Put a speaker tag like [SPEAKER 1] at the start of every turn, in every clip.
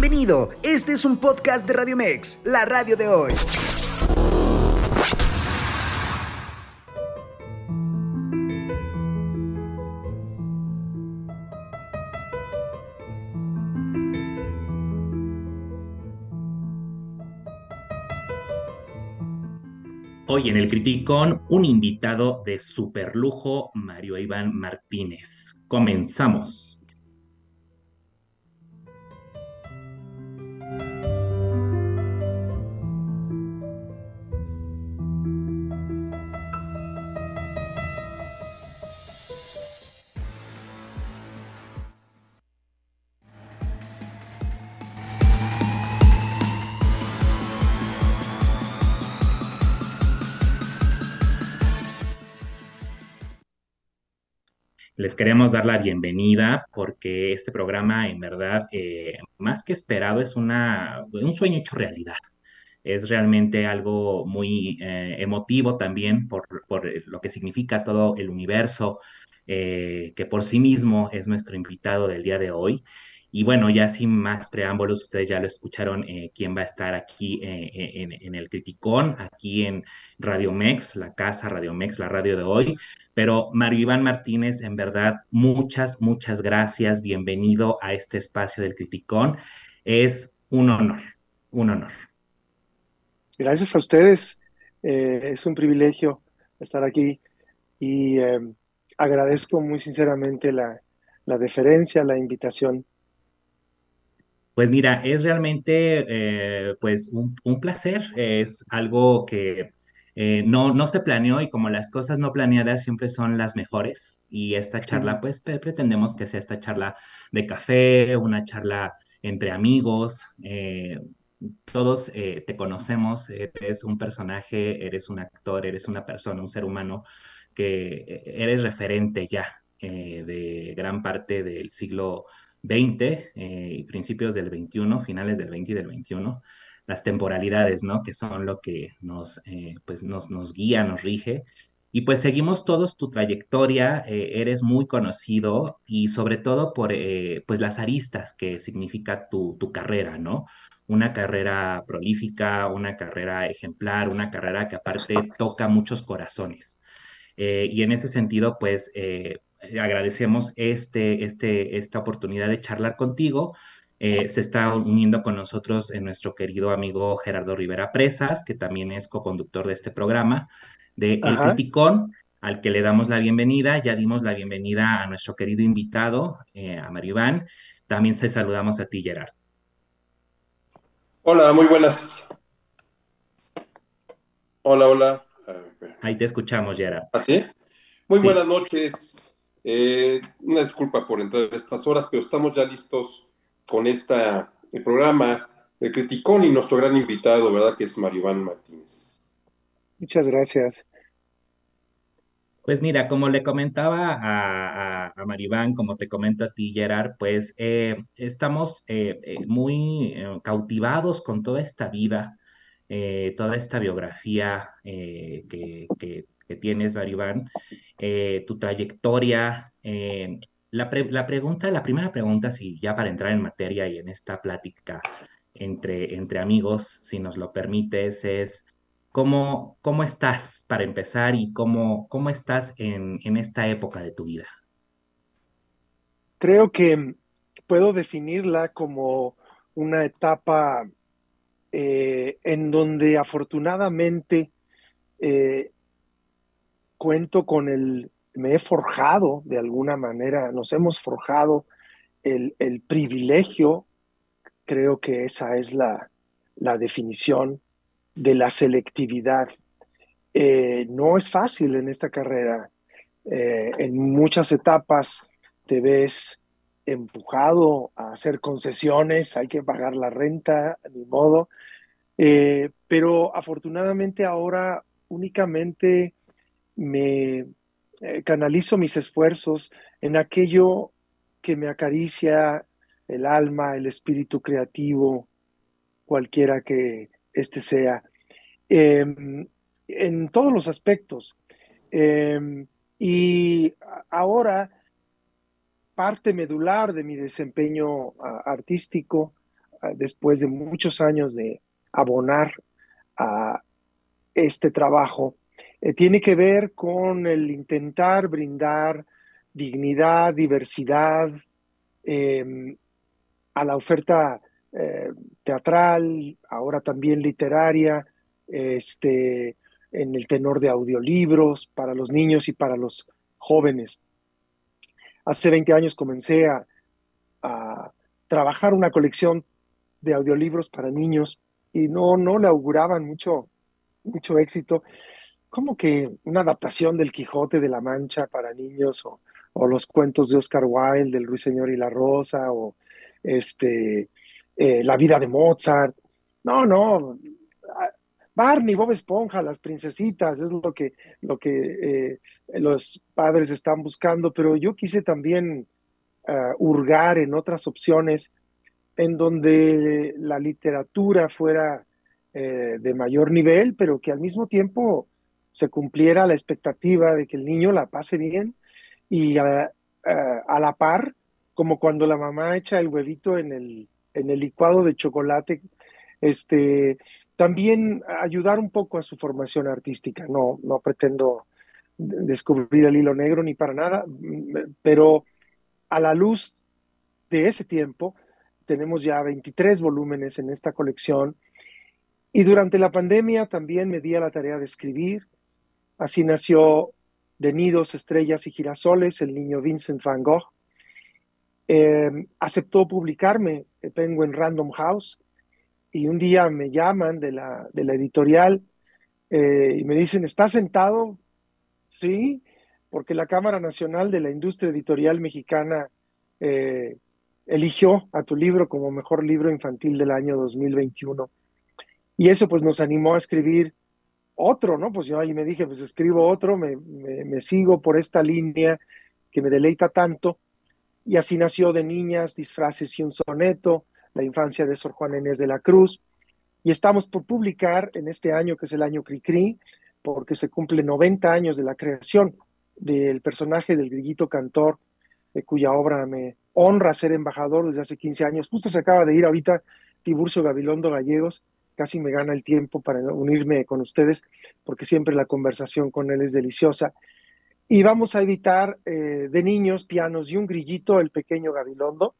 [SPEAKER 1] Bienvenido, este es un podcast de Radio Mex, la radio de hoy.
[SPEAKER 2] Hoy en el Criticón, un invitado de superlujo, Mario Iván Martínez. Comenzamos. Les queremos dar la bienvenida porque este programa, en verdad, eh, más que esperado, es una, un sueño hecho realidad. Es realmente algo muy eh, emotivo también por, por, lo que significa todo el universo, eh, que por sí mismo es nuestro invitado del día de hoy. Y bueno, ya sin más preámbulos, ustedes ya lo escucharon, eh, quién va a estar aquí eh, en, en, el Criticón, aquí en Radio Mex, la casa Radio Mex, la radio de hoy. Pero Mario Iván Martínez, en verdad, muchas, muchas gracias. Bienvenido a este espacio del Criticón. Es un honor, un honor.
[SPEAKER 3] Gracias a ustedes. Eh, es un privilegio estar aquí y agradezco muy sinceramente la, la deferencia, la invitación.
[SPEAKER 2] Pues mira, es realmente eh, pues un, un, placer, es algo que eh, no, no se planeó y como las cosas no planeadas siempre son las mejores. Y esta charla pues pretendemos que sea esta charla de café, una charla entre amigos, eh, todos eh, te conocemos, eres un personaje, eres un actor, eres una persona, un ser humano que eres referente ya de gran parte del siglo 20 eh, y principios del 21, finales del 20 y del 21, las temporalidades, ¿no? Que son lo que nos, eh, pues nos, nos guía, nos rige. Y pues seguimos todos tu trayectoria, eh, eres muy conocido y sobre todo por eh, pues las aristas que significa tu, tu carrera, ¿no? Una carrera prolífica, una carrera ejemplar, una carrera que aparte toca muchos corazones. Eh, y en ese sentido, pues eh, agradecemos este, este, esta oportunidad de charlar contigo. Eh, se está uniendo con nosotros nuestro querido amigo Gerardo Rivera Presas, que también es co-conductor de este programa, de El Criticón, al que le damos la bienvenida. Ya dimos la bienvenida a nuestro querido invitado, eh, a Mario Iván. También se saludamos a ti, Gerard.
[SPEAKER 4] Hola, muy buenas. Hola, hola.
[SPEAKER 2] Ahí te escuchamos, Gerard.
[SPEAKER 4] ¿Así? ¿Ah, muy sí. buenas noches. Eh, una disculpa por entrar a estas horas, pero estamos ya listos con esta, el programa de Criticón y nuestro gran invitado, ¿verdad? Que es Mario Iván Martínez.
[SPEAKER 3] Muchas gracias.
[SPEAKER 2] Pues mira, como le comentaba a, a, a Maribán, como te comento a ti, Gerard, pues eh, estamos eh, eh, muy cautivados con toda esta vida, toda esta biografía que, que, que, tienes, Maribán, tu trayectoria. La, pre la, pregunta, la primera pregunta, si ya para entrar en materia y en esta plática entre, entre amigos, si nos lo permites, es ¿Cómo, ¿Cómo estás para empezar y cómo, cómo estás en, en esta época de tu vida?
[SPEAKER 3] Creo que puedo definirla como una etapa eh, en donde afortunadamente eh, cuento con el, me he forjado de alguna manera, nos hemos forjado el, el privilegio, creo que esa es la, la definición, de la selectividad. Eh, no es fácil en esta carrera. Eh, en muchas etapas te ves empujado a hacer concesiones, hay que pagar la renta, ni modo. Eh, pero afortunadamente ahora únicamente me canalizo mis esfuerzos en aquello que me acaricia el alma, el espíritu creativo, cualquiera que este sea, eh, en todos los aspectos. Eh, y ahora, parte medular de mi desempeño artístico después de muchos años de abonar a este trabajo, eh, tiene que ver con el intentar brindar dignidad, diversidad em, a la oferta eh, teatral, ahora también literaria, este, en el tenor de audiolibros para los niños y para los jóvenes. Hace 20 años comencé a, trabajar una colección de audiolibros para niños y no, no le auguraban mucho, mucho éxito. Como que una adaptación del Quijote de la Mancha para niños o, los cuentos de Oscar Wilde, del Ruiseñor y la Rosa, o este, eh, La vida de Mozart. No, no. Barney, Bob Esponja, las princesitas, es lo que, lo que eh, los padres están buscando, pero yo quise también uh, hurgar en otras opciones en donde la literatura fuera eh, de mayor nivel, pero que al mismo tiempo se cumpliera la expectativa de que el niño la pase bien y a, la par, como cuando la mamá echa el huevito en el, en el licuado de chocolate, este, también ayudar un poco a su formación artística. No, no pretendo descubrir el hilo negro ni para nada, pero a la luz de ese tiempo, tenemos ya 23 volúmenes en esta colección y durante la pandemia también me di a la tarea de escribir. Así nació De Nidos, Estrellas y Girasoles, el niño Vincent Van Gogh. Eh, aceptó publicarme Penguin Random House y un día me llaman de la, de la editorial eh, y me dicen, ¿estás sentado? Sí, porque la Cámara Nacional de la Industria Editorial Mexicana eh, eligió a tu libro como mejor libro infantil del año 2021. Y eso pues nos animó a escribir otro, ¿no? Pues yo ahí me dije, pues escribo otro, me, me, sigo por esta línea que me deleita tanto. Y así nació de niñas, disfraces y un soneto, la infancia de Sor Juan Inés de la Cruz. Y estamos por publicar en este año, que es el año Cricri, porque se cumple 90 años de la creación del personaje del grillito cantor, de cuya obra me honra ser embajador desde hace 15 años. Justo se acaba de ir ahorita Tiburcio Gabilondo Gallegos, casi me gana el tiempo para unirme con ustedes, porque siempre la conversación con él es deliciosa. Y vamos a editar eh, de niños, pianos y un grillito, el pequeño Gabilondo,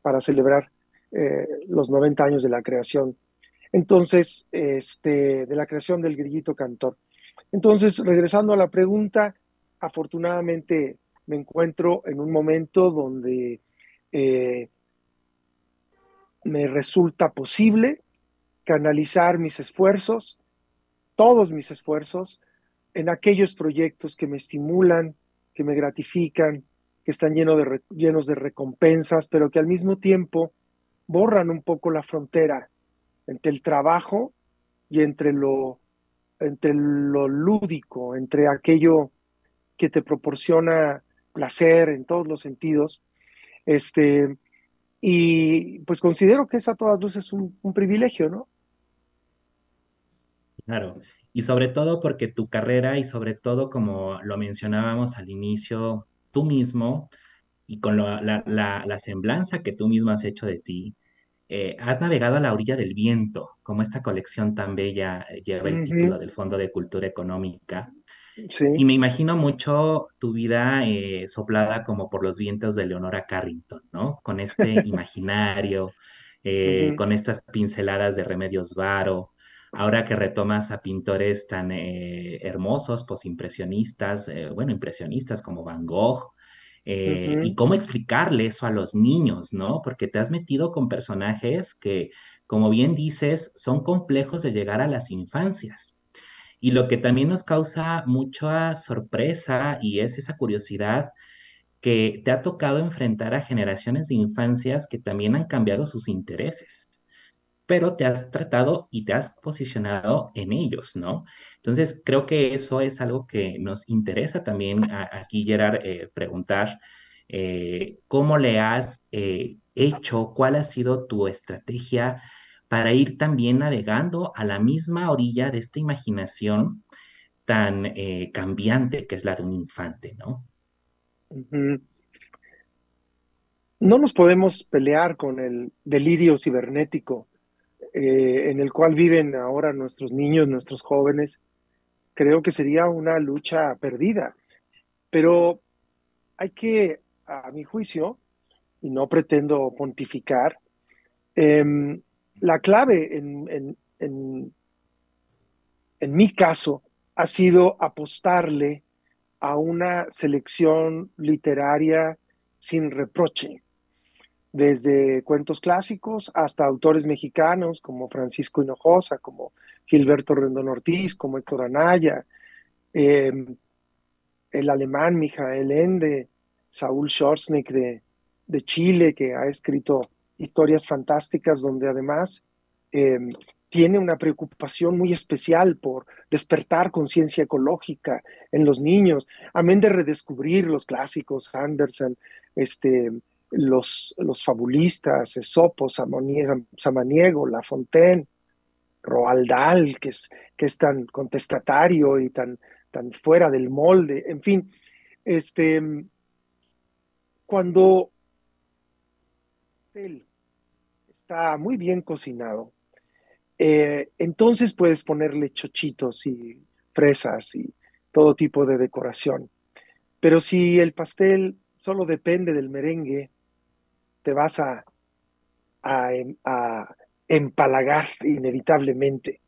[SPEAKER 3] para celebrar eh, los 90 años de la creación. Entonces, este, de la creación del grillito cantor. Entonces, regresando a la pregunta, afortunadamente me encuentro en un momento donde eh, me resulta posible canalizar mis esfuerzos, todos mis esfuerzos, en aquellos proyectos que me estimulan, que me gratifican, que están llenos de, recompensas, pero que al mismo tiempo borran un poco la frontera entre el trabajo y entre lo, entre lo lúdico, entre aquello que te proporciona placer en todos los sentidos. Este, y pues considero que esa a todas luces es un, un privilegio, ¿no?
[SPEAKER 2] Claro, y sobre todo porque tu carrera y sobre todo como lo mencionábamos al inicio, tú mismo y con la, la, semblanza que tú mismo has hecho de ti, eh, has navegado a la orilla del viento, como esta colección tan bella eh, lleva el título del Fondo de Cultura Económica. Sí. Y me imagino mucho tu vida eh, soplada como por los vientos de Leonora Carrington, ¿no? Con este imaginario, con estas pinceladas de Remedios Varo, ahora que retomas a pintores tan hermosos, posimpresionistas, bueno, impresionistas como Van Gogh, eh, y cómo explicarle eso a los niños, ¿no? Porque te has metido con personajes que, como bien dices, son complejos de llegar a las infancias. Y lo que también nos causa mucha sorpresa y es esa curiosidad que te ha tocado enfrentar a generaciones de infancias que también han cambiado sus intereses pero te has tratado y te has posicionado en ellos, ¿no? Entonces, creo que eso es algo que nos interesa también aquí, Gerard, eh, preguntar. Eh, ¿Cómo le has eh, hecho? ¿Cuál ha sido tu estrategia para ir también navegando a la misma orilla de esta imaginación tan cambiante que es la de un infante, ¿no?
[SPEAKER 3] no nos podemos pelear con el delirio cibernético eh, en el cual viven ahora nuestros niños, nuestros jóvenes. Creo que sería una lucha perdida. Pero hay que, a mi juicio, y no pretendo pontificar, em, la clave en, en, en mi caso ha sido apostarle a una selección literaria sin reproche, desde cuentos clásicos hasta autores mexicanos como Francisco Hinojosa, como Gilberto Rendón Ortiz, como Héctor Anaya, em, el alemán Mijael Ende, Saúl Schwarznick de, de, Chile, que ha escrito historias fantásticas donde además em, tiene una preocupación muy especial por despertar conciencia ecológica en los niños, amén de redescubrir los clásicos, Anderson, este, los, los fabulistas, Esopo, Samaniego, La Fontaine, Roald Dahl, que es, que es tan contestatario y tan, tan fuera del molde, en fin, este, cuando él está muy bien cocinado, eh, entonces puedes ponerle chochitos y fresas y todo tipo de decoración. Pero si el pastel solo depende del merengue, te vas a, a, em, empalagar inevitablemente.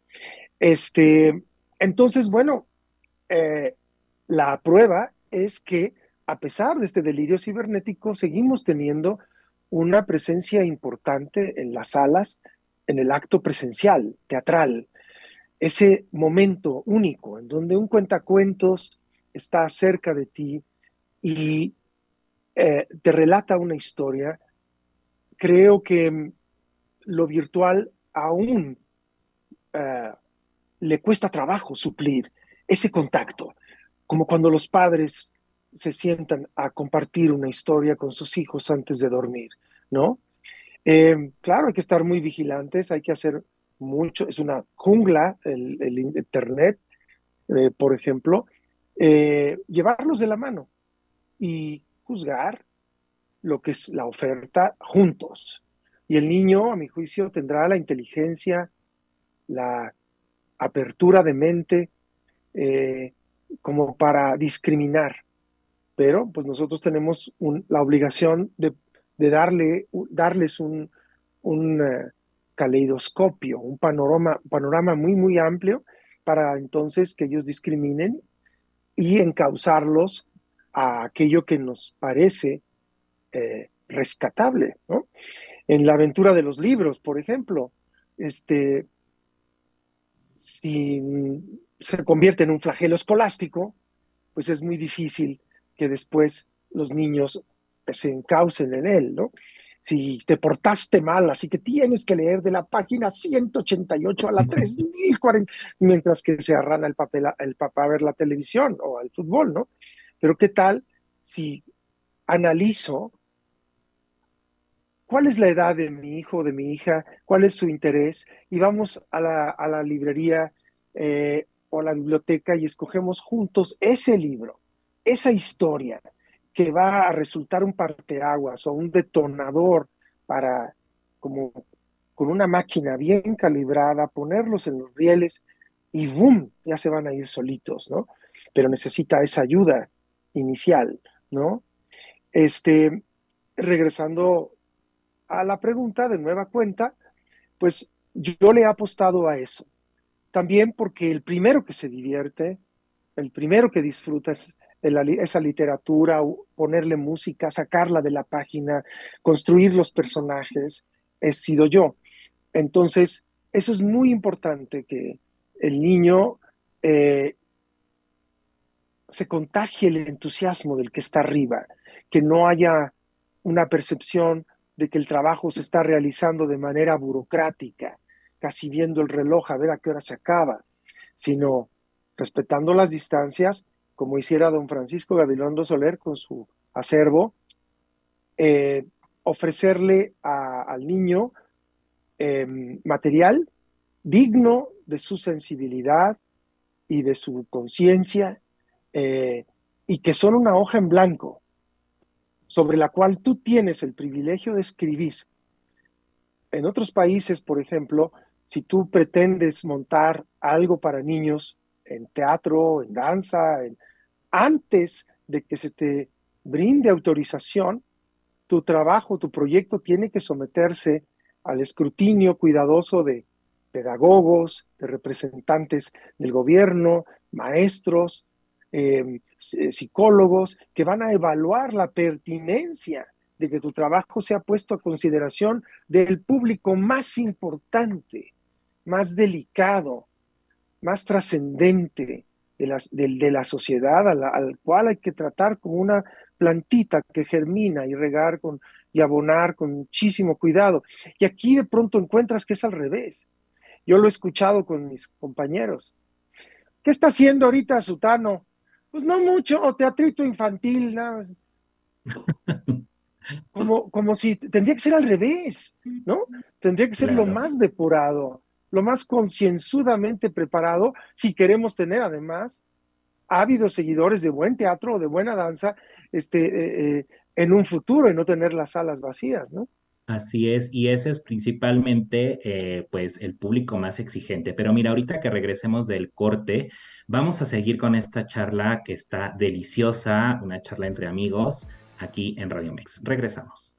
[SPEAKER 3] Este, entonces, bueno, eh, la prueba es que a pesar de este delirio cibernético, seguimos teniendo una presencia importante en las salas en el acto presencial, teatral, ese momento único en donde un cuentacuentos está cerca de ti y eh, te relata una historia, creo que mm, lo virtual aún eh, le cuesta trabajo suplir ese contacto, como cuando los padres se sientan a compartir una historia con sus hijos antes de dormir, ¿no? Eh, claro, hay que estar muy vigilantes, hay que hacer mucho, es una jungla el, Internet, eh, por ejemplo, eh, llevarlos de la mano y juzgar lo que es la oferta juntos. Y el niño, a mi juicio, tendrá la inteligencia, la apertura de mente como para discriminar. Pero pues nosotros tenemos la obligación de de darle, darles un, un eh, caleidoscopio, un panorama, panorama muy, muy amplio para entonces que ellos discriminen y encauzarlos a aquello que nos parece eh, rescatable. ¿no? En la aventura de los libros, por ejemplo, este, si se convierte en un flagelo escolástico, pues es muy difícil que después los niños se encaucen en él, ¿no? Si te portaste mal, así que tienes que leer de la página 188 a la 3040, mientras que se arrana el, papel, el papá a ver la televisión o al fútbol, ¿no? Pero ¿qué tal si analizo cuál es la edad de mi hijo o de mi hija, cuál es su interés, y vamos a la, librería eh, o a la biblioteca y escogemos juntos ese libro, esa historia, que va a resultar un parteaguas o un detonador para, como con una máquina bien calibrada, ponerlos en los rieles y ¡boom! ya se van a ir solitos, ¿no? Pero necesita esa ayuda inicial, ¿no? Este, regresando a la pregunta de nueva cuenta, pues yo le he apostado a eso. También porque el primero que se divierte, el primero que disfruta es esa literatura, ponerle música, sacarla de la página, construir los personajes, he sido yo. Entonces, eso es muy importante que el niño eh, se contagie el entusiasmo del que está arriba, que no haya una percepción de que el trabajo se está realizando de manera burocrática, casi viendo el reloj a ver a qué hora se acaba, sino respetando las distancias como hiciera don Francisco Gabilondo Soler con su acervo, eh, ofrecerle al niño em, material digno de su sensibilidad y de su conciencia, eh, y que son una hoja en blanco. Sobre la cual tú tienes el privilegio de escribir. En otros países, por ejemplo, si tú pretendes montar algo para niños en teatro, en danza, antes de que se te brinde autorización, tu trabajo, tu proyecto tiene que someterse al escrutinio cuidadoso de pedagogos, de representantes del gobierno, maestros, em, psicólogos, que van a evaluar la pertinencia de que tu trabajo sea puesto a consideración del público más importante, más delicado, más trascendente de, la sociedad al cual hay que tratar como una plantita que germina y regar con, y abonar con muchísimo cuidado. Y aquí de pronto encuentras que es al revés. Yo lo he escuchado con mis compañeros. ¿Qué está haciendo ahorita Sutano? Pues no mucho, o teatrito infantil, nada Como, como si tendría que ser al revés, ¿no? Tendría que ser lo más depurado, lo más concienzudamente preparado, si queremos tener además ávidos seguidores de buen teatro o de buena danza este, eh, eh, en un futuro y no tener las salas vacías, ¿no?
[SPEAKER 2] Así es, y ese es principalmente eh, pues el público más exigente. Pero mira, ahorita que regresemos del corte, vamos a seguir con esta charla que está deliciosa, una charla entre amigos aquí en Radio Mex. Regresamos.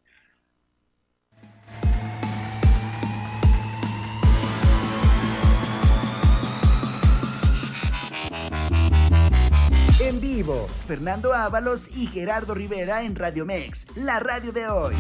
[SPEAKER 1] En vivo, Fernando Ábalos y Gerardo Rivera en Radio Mex, la radio de hoy.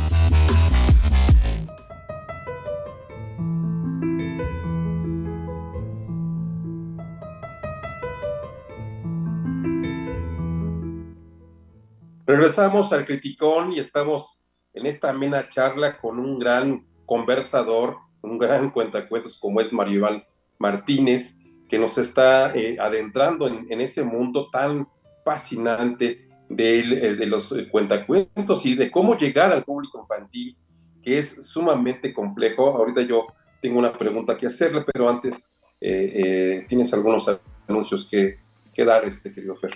[SPEAKER 4] Regresamos al Criticón y estamos en esta amena charla con un gran conversador, un gran cuentacuentos como es Mario Iván Martínez, que nos está eh, adentrando en, ese mundo tan fascinante de, eh, de los eh, cuentacuentos y de cómo llegar al público infantil, que es sumamente complejo. Ahorita yo tengo una pregunta que hacerle, pero antes tienes algunos anuncios que, que dar, este querido Fer.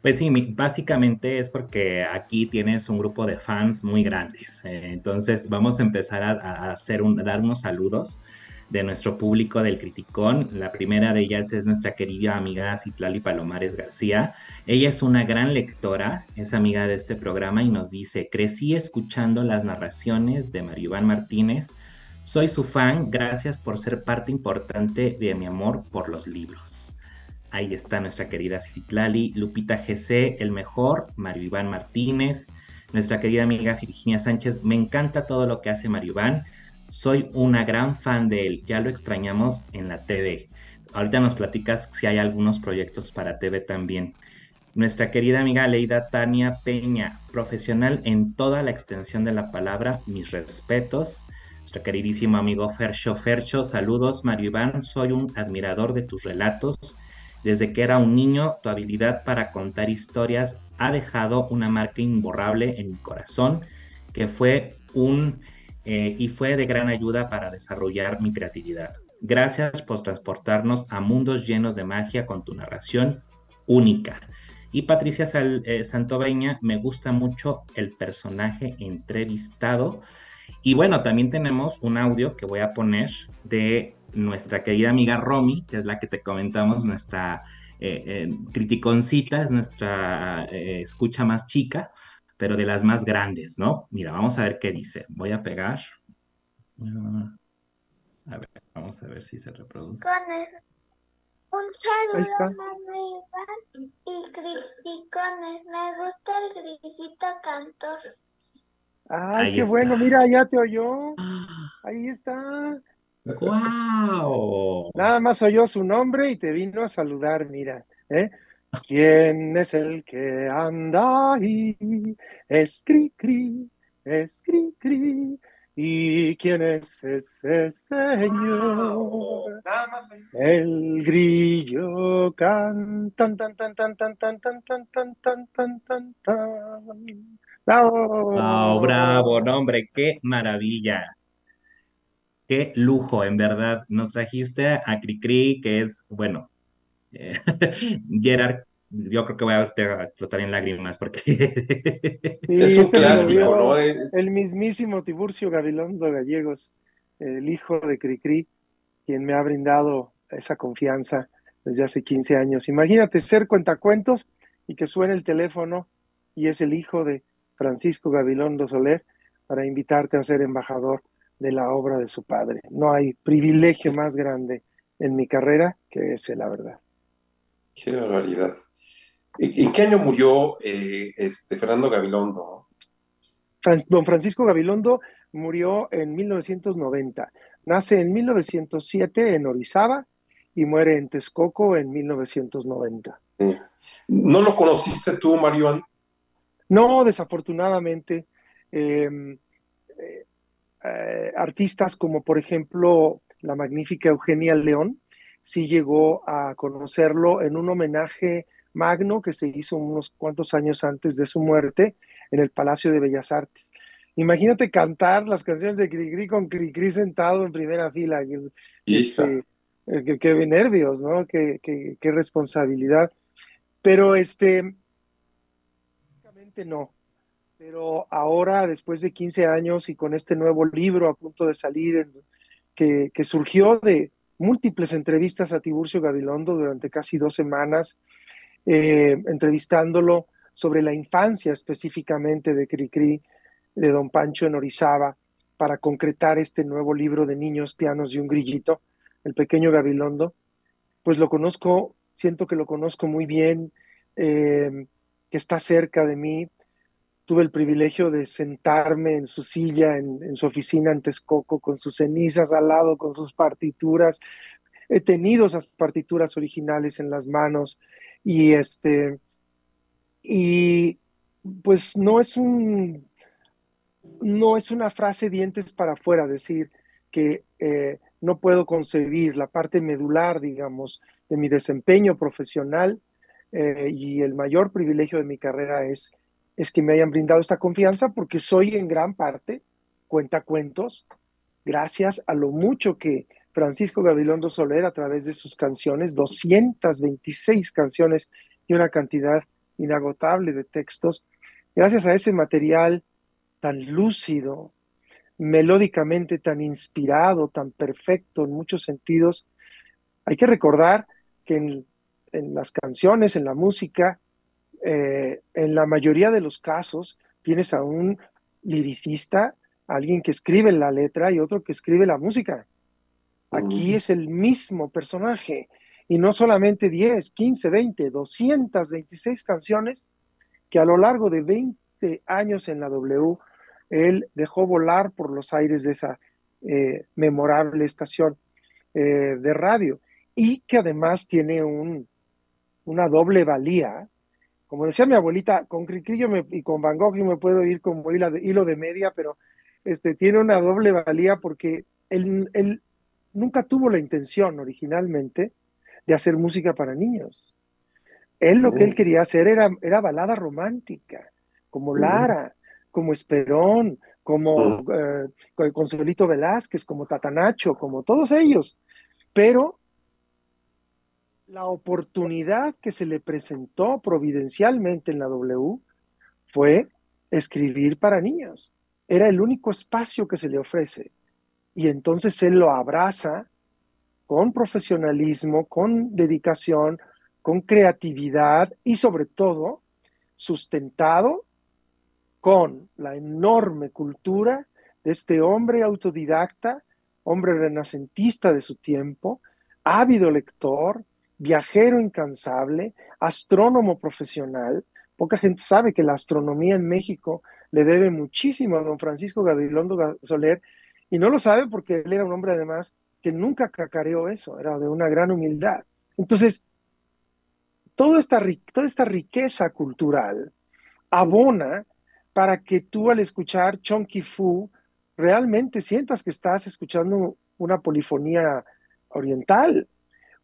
[SPEAKER 2] Pues sí, básicamente es porque aquí tienes un grupo de fans muy grandes. entonces vamos a empezar a, a hacer un, unos saludos de nuestro público del Criticón. La primera de ellas es nuestra querida amiga Citlali Palomares García. Ella es una gran lectora, es amiga de este programa y nos dice, crecí escuchando las narraciones de Mario Iván Martínez. Soy su fan, gracias por ser parte importante de mi amor por los libros. Ahí está nuestra querida Citlali, Lupita GC, el mejor, Mario Iván Martínez, nuestra querida amiga Virginia Sánchez. Me encanta todo lo que hace Mario Iván soy una gran fan de él, ya lo extrañamos en la TV. Ahorita nos platicas si hay algunos proyectos para TV también. Nuestra querida amiga Leida Tania Peña, profesional en toda la extensión de la palabra, mis respetos. Nuestro queridísimo amigo Fercho Fercho, saludos Mario Iván, soy un admirador de tus relatos. Desde que era un niño, tu habilidad para contar historias ha dejado una marca imborrable en mi corazón, que fue un eh, y fue de gran ayuda para desarrollar mi creatividad. Gracias por transportarnos a mundos llenos de magia con tu narración única. Y Patricia eh, Santoveña, me gusta mucho el personaje entrevistado. Y bueno, también tenemos un audio que voy a poner de nuestra querida amiga Romy, que es la que te comentamos, nuestra eh, criticoncita, es nuestra escucha más chica pero de las más grandes, ¿no? Mira, vamos a ver qué dice. Voy a pegar. A ver, vamos a ver si se reproduce.
[SPEAKER 5] Con el, un saludo y criticones. Me gusta el grillito cantor.
[SPEAKER 3] Ay, qué bueno, mira, ya te oyó. Ahí está.
[SPEAKER 2] ¡Guau!
[SPEAKER 3] Nada más oyó su nombre y te vino a saludar, mira. ¿eh? ¿Quién es el que anda ahí? Es cri cri, es cri cri. ¿Y quién es ese señor? El grillo canta tan tan tan tan tan tan tan tan tan tan tan tan
[SPEAKER 2] ¡Bravo! bravo, nombre, qué maravilla. Qué lujo, en verdad. Nos trajiste a Cricri, que es, bueno, Gerard yo creo que voy a, a explotar en lágrimas porque...
[SPEAKER 4] es un clásico, ¿no?
[SPEAKER 3] El mismísimo Tiburcio Gabilondo Gallegos, el hijo de Cricri, quien me ha brindado esa confianza desde hace 15 años. Imagínate ser cuentacuentos y que suene el teléfono y es el hijo de Francisco Gabilondo Soler para invitarte a ser embajador de la obra de su padre. No hay privilegio más grande en mi carrera que ese, la verdad.
[SPEAKER 4] Qué barbaridad. ¿En qué año murió eh, este Fernando Gabilondo?
[SPEAKER 3] don Francisco Gabilondo murió en 1990. Nace en 1907 en Orizaba y muere en Texcoco en 1990.
[SPEAKER 4] ¿No lo conociste tú, Marion?
[SPEAKER 3] No, desafortunadamente. Em, eh, eh, artistas como por ejemplo la magnífica Eugenia León, sí llegó a conocerlo en un homenaje magno que se hizo unos cuantos años antes de su muerte en el Palacio de Bellas Artes. Imagínate cantar las canciones de Cricri con Cricri sentado en primera fila. Este, eh, qué, nervios, ¿no? Qué, qué, responsabilidad. Pero este, no. Pero ahora, después de 15 años y con este nuevo libro a punto de salir, que, que surgió de múltiples entrevistas a Tiburcio Gabilondo durante casi dos semanas, eh, entrevistándolo sobre la infancia específicamente de Cricri, de Don Pancho en Orizaba, para concretar este nuevo libro de niños, pianos y un grillito, el pequeño Gabilondo, pues lo conozco, siento que lo conozco muy bien, eh, que está cerca de mí, tuve el privilegio de sentarme en su silla, en, su oficina en Texcoco, con sus cenizas al lado, con sus partituras. He tenido esas partituras originales en las manos y este, y pues no es un, no es una frase dientes para afuera decir que eh, no puedo concebir la parte medular, digamos, de mi desempeño profesional eh, y el mayor privilegio de mi carrera es es que me hayan brindado esta confianza porque soy en gran parte cuentacuentos gracias a lo mucho que Francisco Gabilondo Soler a través de sus canciones, 226 canciones y una cantidad inagotable de textos, gracias a ese material tan lúcido, melódicamente tan inspirado, tan perfecto en muchos sentidos, hay que recordar que en, en las canciones, en la música, eh, en la mayoría de los casos tienes a un liricista, alguien que escribe la letra y otro que escribe la música. Aquí es el mismo personaje y no solamente 10, 15, 20, 226 canciones que a lo largo de 20 años en la W él dejó volar por los aires de esa eh, memorable estación eh, de radio y que además tiene un, una doble valía como decía mi abuelita, con Cricrillo y con Van Gogh yo me puedo ir como hilo de, hilo de media, pero este, tiene una doble valía porque él, él nunca tuvo la intención originalmente de hacer música para niños. Él lo que él quería hacer era, era balada romántica, como Lara, como Esperón, como eh, Consuelito Velázquez, como Tatanacho, como todos ellos. Pero la oportunidad que se le presentó providencialmente en la W fue escribir para niños. Era el único espacio que se le ofrece. Y entonces él lo abraza con profesionalismo, con dedicación, con creatividad y sobre todo sustentado con la enorme cultura de este hombre autodidacta, hombre renacentista de su tiempo, ávido lector, viajero incansable, astrónomo profesional. Poca gente sabe que la astronomía en México le debe muchísimo a don Francisco Gabilondo Soler y no lo sabe porque él era un hombre además que nunca cacareó eso, era de una gran humildad. Entonces, toda esta, riqueza cultural abona para que tú al escuchar Chonky Fu realmente sientas que estás escuchando una polifonía oriental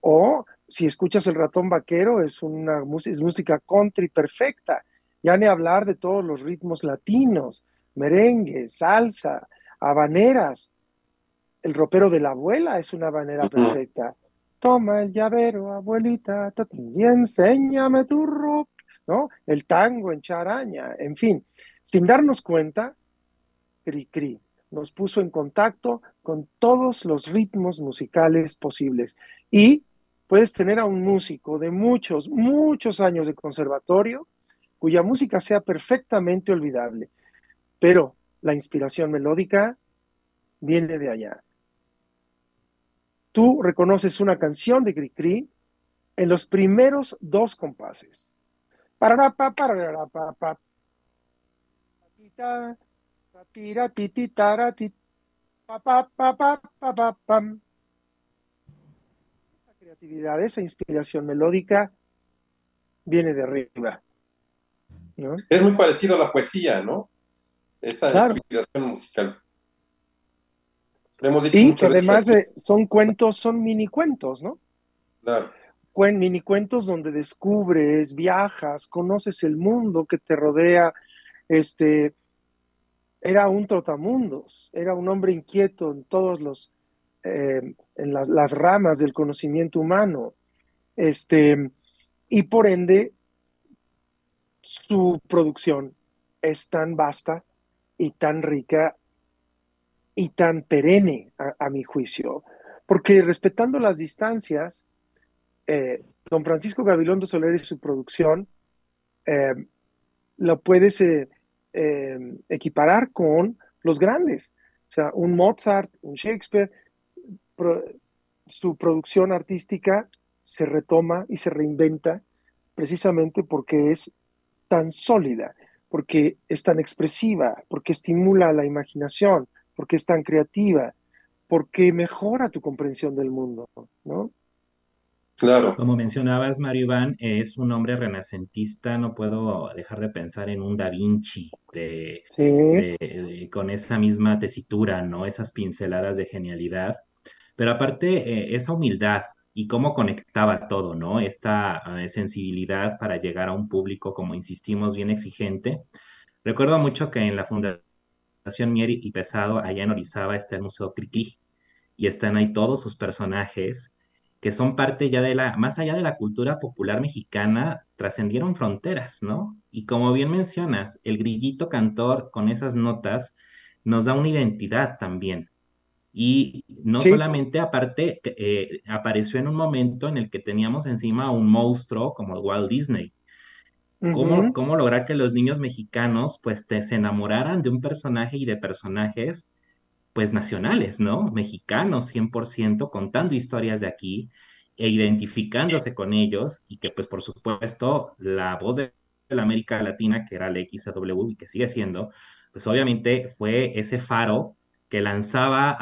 [SPEAKER 3] o si escuchas el ratón vaquero, es una es música country perfecta. Ya ni hablar de todos los ritmos latinos, merengue, salsa, habaneras. El ropero de la abuela es una habanera perfecta. toma el llavero, abuelita, y enséñame tu ropa, ¿no? El tango en charaña, en fin, sin darnos cuenta, Cri Cri nos puso en contacto con todos los ritmos musicales posibles. Y puedes tener a un músico de muchos, muchos años de conservatorio cuya música sea perfectamente olvidable, pero la inspiración melódica viene de allá. Tú reconoces una canción de Cri en los primeros dos compases. Para pa para pa pa tira titi tara pa pa pa pa pa pam. Esa creatividad, esa inspiración melódica viene de arriba.
[SPEAKER 4] Es muy parecido a la poesía, ¿no? Esa inspiración musical.
[SPEAKER 3] y que además son cuentos, son mini cuentos, ¿no?
[SPEAKER 4] Claro.
[SPEAKER 3] mini cuentos donde descubres, viajas, conoces el mundo que te rodea. Este, era un trotamundos, era un hombre inquieto en todos los, eh, en las ramas del conocimiento humano. Este, y por ende, su producción es tan vasta y tan rica y tan perenne a, mi juicio, porque respetando las distancias, eh, don Francisco Gabilondo Soler y su producción eh, lo puedes eh, equiparar con los grandes, o sea, un Mozart, un Shakespeare, su producción artística se retoma y se reinventa precisamente porque es tan sólida, porque es tan expresiva, porque estimula la imaginación, porque es tan creativa, porque mejora tu comprensión del mundo, ¿no?
[SPEAKER 4] Claro.
[SPEAKER 2] Como mencionabas, Mario Iván, es un hombre renacentista, no puedo dejar de pensar en un Da Vinci con esa misma tesitura, ¿no? Esas pinceladas de genialidad. Pero aparte, eh, esa humildad, y cómo conectaba todo, ¿no? Esta eh, sensibilidad para llegar a un público, como insistimos, bien exigente. Recuerdo mucho que en la Fundación Mieri y Pesado, allá en Orizaba, está el Museo Criqui, y están ahí todos sus personajes que son parte ya de la, más allá de la cultura popular mexicana, trascendieron fronteras, ¿no? Y como bien mencionas, el grillito cantor con esas notas nos da una identidad también. Y no solamente aparte, eh, apareció en un momento en el que teníamos encima un monstruo como Walt Disney. ¿Cómo, ¿Cómo, lograr que los niños mexicanos pues te, se enamoraran de un personaje y de personajes pues nacionales, ¿no? Mexicanos 100% contando historias de aquí e identificándose con ellos y que pues por supuesto la voz de la América Latina que era la XW y que sigue siendo, pues obviamente fue ese faro que lanzaba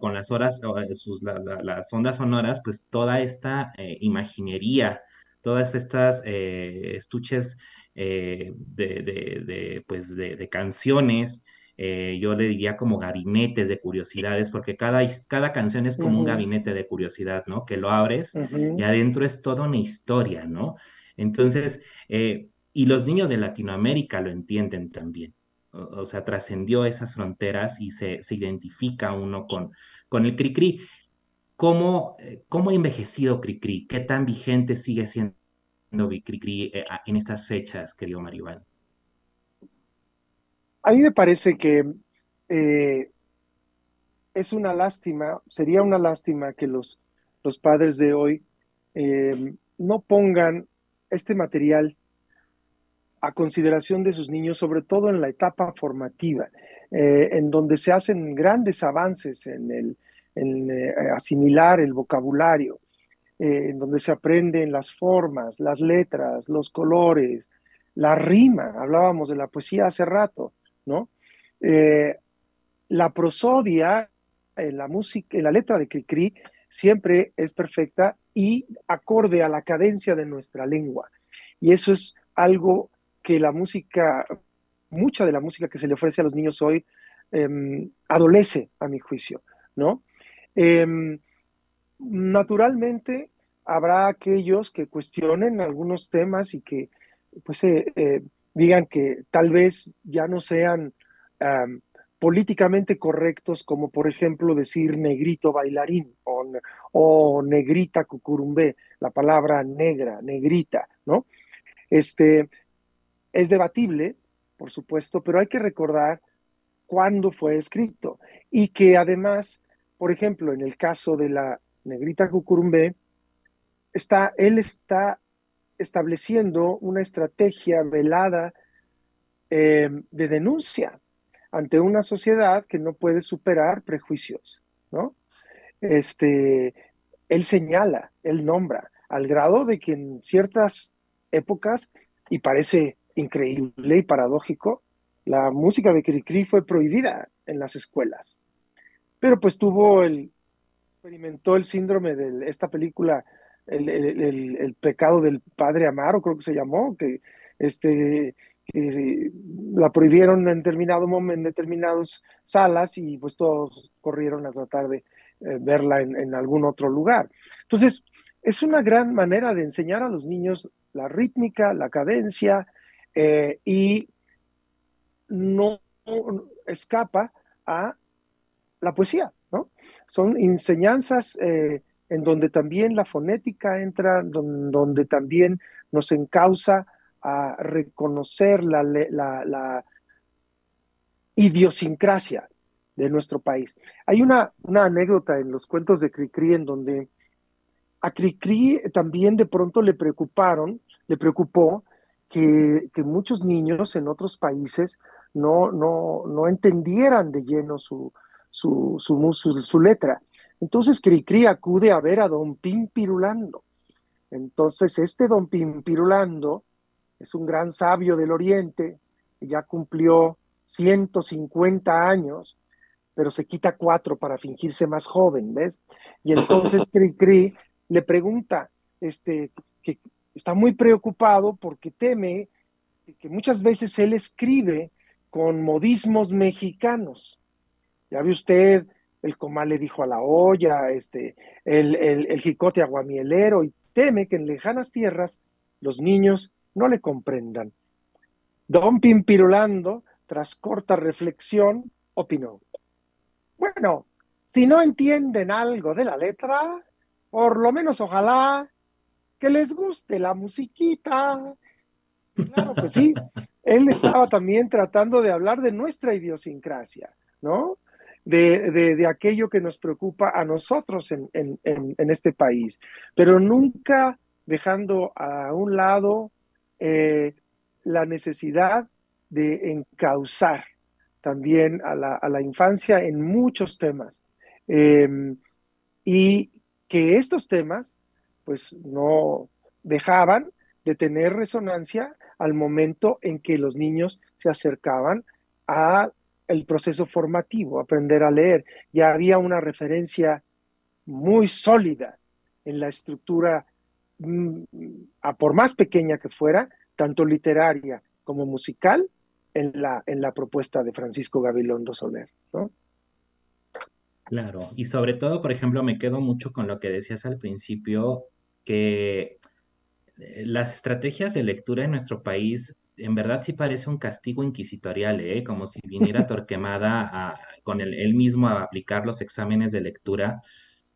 [SPEAKER 2] con las horas, eh, sus, las ondas sonoras, pues toda esta eh, imaginería, todas estas eh, estuches de, pues de, canciones, yo le diría como gabinetes de curiosidades, porque cada, cada canción es como un gabinete de curiosidad, ¿no? Que lo abres y adentro es toda una historia, ¿no? Entonces, y los niños de Latinoamérica lo entienden también o, sea, trascendió esas fronteras y se, identifica uno con, con el Cricri. ¿Cómo, eh, ¿Cómo ha envejecido Cricri? ¿Qué tan vigente sigue siendo Cricri eh, en estas fechas, querido Maribán?
[SPEAKER 3] A mí me parece que eh, es una lástima, sería una lástima que los, los padres de hoy no pongan este material a consideración de sus niños, sobre todo en la etapa formativa, eh, en donde se hacen grandes avances en, el, eh, asimilar el vocabulario, eh, en donde se aprenden las formas, las letras, los colores, la rima. Hablábamos de la poesía hace rato, ¿no? la prosodia en la música, en la letra de Cricri siempre es perfecta y acorde a la cadencia de nuestra lengua. Y eso es algo que la música, mucha de la música que se le ofrece a los niños hoy, em, adolece, a mi juicio, ¿no? Em, naturalmente, habrá aquellos que cuestionen algunos temas y que, pues, eh, eh, digan que tal vez ya no sean políticamente correctos, como por ejemplo decir negrito bailarín o o, negrita cucurumbé, la palabra negra, negrita, ¿no? Este, es debatible, por supuesto, pero hay que recordar cuándo fue escrito y que además, por ejemplo, en el caso de la negrita cucurumbé, está, él está estableciendo una estrategia velada eh, de denuncia ante una sociedad que no puede superar prejuicios, ¿no? Este, él señala, él nombra, al grado de que en ciertas épocas, y parece increíble y paradójico, la música de Cricri fue prohibida en las escuelas. Pero pues tuvo el, experimentó el síndrome de esta película, el, el, pecado del padre Amaro, creo que se llamó, que este, la prohibieron en determinado momento, en determinadas salas y pues todos corrieron a tratar de eh, verla en, algún otro lugar. Entonces, es una gran manera de enseñar a los niños la rítmica, la cadencia eh, y no escapa a la poesía, ¿no? Son enseñanzas eh, en donde también la fonética entra, donde también nos encausa a reconocer la, la, idiosincrasia de nuestro país. Hay una, una, anécdota en los cuentos de Cricri en donde a Cricri también de pronto le preocuparon, le preocupó que, muchos niños en otros países no, no, no entendieran de lleno su, su, su, su, letra. Entonces Cricri acude a ver a don Pimpirulando. Entonces este don Pimpirulando es un gran sabio del Oriente, ya cumplió 150 años, pero se quita cuatro para fingirse más joven, ¿ves? Y entonces Cri Cri le pregunta, este, que está muy preocupado porque teme que muchas veces él escribe con modismos mexicanos. Ya ve usted, el comal le dijo a la olla, este, el, el, el jicote aguamielero, y teme que en lejanas tierras los niños no le comprendan. Don Pimpirulando, tras corta reflexión, opinó. Bueno, si no entienden algo de la letra, por lo menos ojalá que les guste la musiquita. Claro que sí, él estaba también tratando de hablar de nuestra idiosincrasia, ¿no? De, de, aquello que nos preocupa a nosotros en, en, este país, pero nunca dejando a un lado eh, la necesidad de encauzar también a la, infancia en muchos temas em, y que estos temas pues no dejaban de tener resonancia al momento en que los niños se acercaban a el proceso formativo, aprender a leer. Ya había una referencia muy sólida en la estructura Mm, a por más pequeña que fuera, tanto literaria como musical, en la, en la propuesta de Francisco Gabilondo Soler.
[SPEAKER 2] Claro, y sobre todo, por ejemplo, me quedo mucho con lo que decías al principio, que eh, las estrategias de lectura en nuestro país, en verdad sí parece un castigo inquisitorial, ¿eh? como si viniera Torquemada con él mismo a aplicar los exámenes de lectura.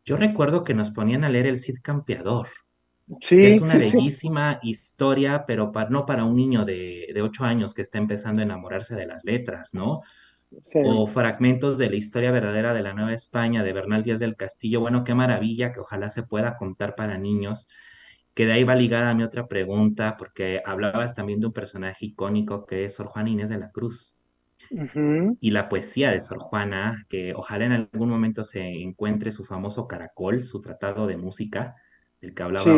[SPEAKER 2] Yo recuerdo que nos ponían a leer el Cid Campeador,
[SPEAKER 3] Sí,
[SPEAKER 2] es una bellísima historia, pero no para un niño de, de 8 años que está empezando a enamorarse de las letras, ¿no? O fragmentos de la historia verdadera de la Nueva España de Bernal Díaz del Castillo. Bueno, qué maravilla que ojalá se pueda contar para niños. Que de ahí va ligada a mi otra pregunta, porque hablabas también de un personaje icónico que es Sor Juana Inés de la Cruz. Y la poesía de Sor Juana, que ojalá en algún momento se encuentre su famoso caracol, su tratado de música, el que hablaba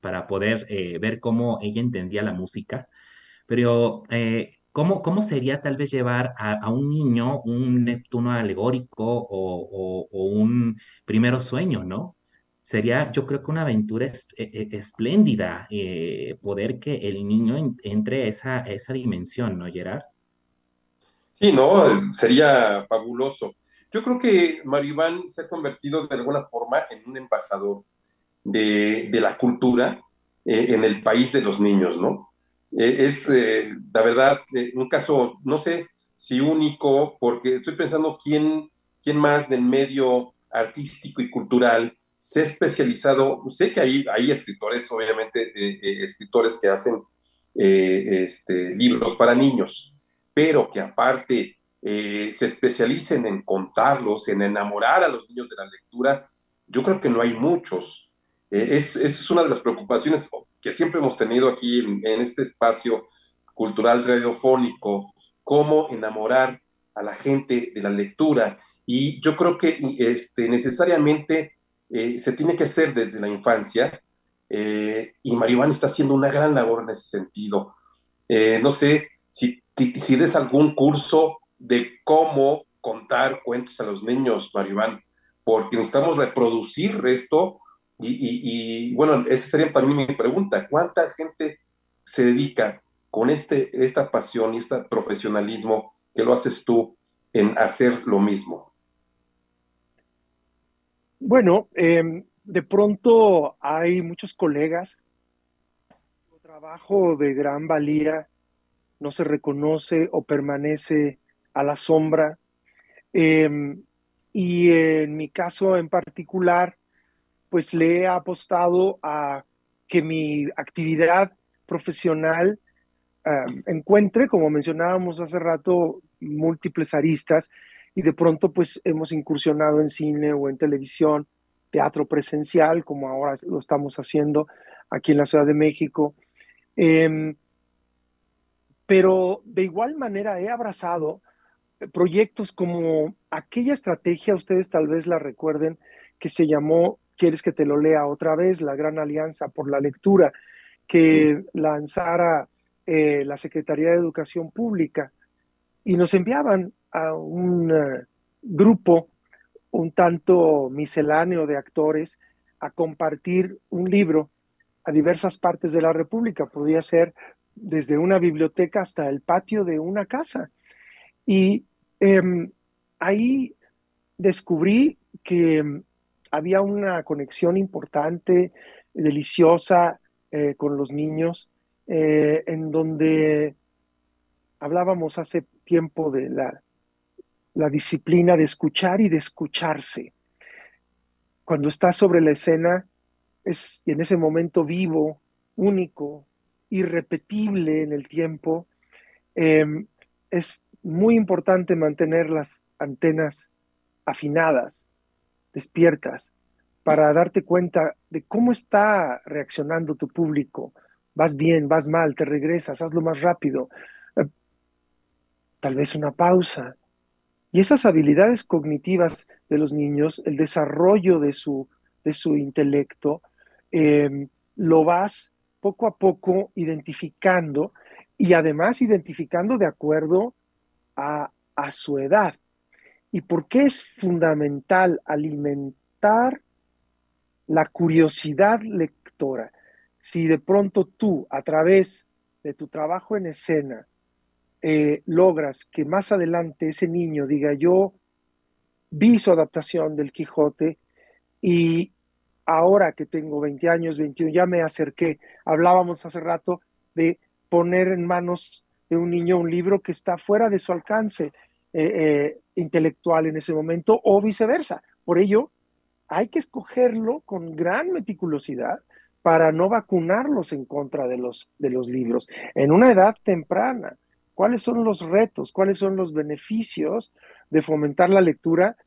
[SPEAKER 2] para poder eh, ver cómo ella entendía la música. Pero, eh, ¿cómo, ¿cómo, sería tal vez llevar a, un niño un Neptuno alegórico o, un primero sueño, ¿no? Sería, yo creo que una aventura e, e, espléndida eh, poder que el niño entre a esa, esa dimensión, ¿no, Gerard?
[SPEAKER 4] Sí, no, sería fabuloso. Yo creo que Maribán se ha convertido de alguna forma en un embajador de, la cultura eh, en el país de los niños, ¿no? Eh, es, eh, la verdad, un caso, no sé si único, porque estoy pensando quién, quién más del medio artístico y cultural se ha especializado, sé que hay, hay escritores, obviamente, eh, eh, escritores que hacen eh, este, libros para niños, pero que aparte se especialicen en contarlos, en enamorar a los niños de la lectura, yo creo que no hay muchos. Es, es, una de las preocupaciones que siempre hemos tenido aquí en, este espacio cultural radiofónico, cómo enamorar a la gente de la lectura. Y yo creo que este, necesariamente eh, se tiene que hacer desde la infancia, eh, y Maribán está haciendo una gran labor en ese sentido. Eh, no sé si, si, des algún curso de cómo contar cuentos a los niños, Maribán, porque necesitamos reproducir esto. Y, bueno, esa sería para mí mi pregunta. ¿Cuánta gente se dedica con este, esta pasión y este profesionalismo que lo haces tú en hacer lo mismo?
[SPEAKER 3] Bueno, em, de pronto hay muchos colegas, trabajo de gran valía no se reconoce o permanece a la sombra. Em, y en mi caso en particular, pues le he apostado a que mi actividad profesional encuentre, como mencionábamos hace rato, múltiples aristas y de pronto pues hemos incursionado en cine o en televisión, teatro presencial, como ahora lo estamos haciendo aquí en la Ciudad de México. Em, pero de igual manera he abrazado proyectos como aquella estrategia, ustedes tal vez la recuerden, que se llamó ¿Quieres que te lo lea otra vez? La Gran Alianza por la Lectura, que lanzara eh, la Secretaría de Educación Pública y nos enviaban a un eh, grupo un tanto misceláneo de actores a compartir un libro a diversas partes de la República. Podía ser desde una biblioteca hasta el patio de una casa. Y em, ahí descubrí que em, había una conexión importante, deliciosa eh, con los niños, eh, en donde hablábamos hace tiempo de la, disciplina de escuchar y de escucharse. Cuando estás sobre la escena, es en ese momento vivo, único, irrepetible en el tiempo, em, es muy importante mantener las antenas afinadas, despiertas, para darte cuenta de cómo está reaccionando tu público, vas bien, vas mal, te regresas, hazlo más rápido, eh, tal vez una pausa. Y esas habilidades cognitivas de los niños, el desarrollo de su, de su intelecto, em, lo vas poco a poco identificando y además identificando de acuerdo a, a su edad. ¿Y por qué es fundamental alimentar la curiosidad lectora? si de pronto tú, a través de tu trabajo en escena, eh, logras que más adelante ese niño diga, yo vi su adaptación del Quijote y ahora que tengo 20 años, 21, ya me acerqué. Hablábamos hace rato de poner en manos de un niño un libro que está fuera de su alcance eh, eh, intelectual en ese momento o viceversa. Por ello, hay que escogerlo con gran meticulosidad para no vacunarlos en contra de los, de los libros. En una edad temprana, ¿cuáles son los retos? ¿Cuáles son los beneficios de fomentar la lectura?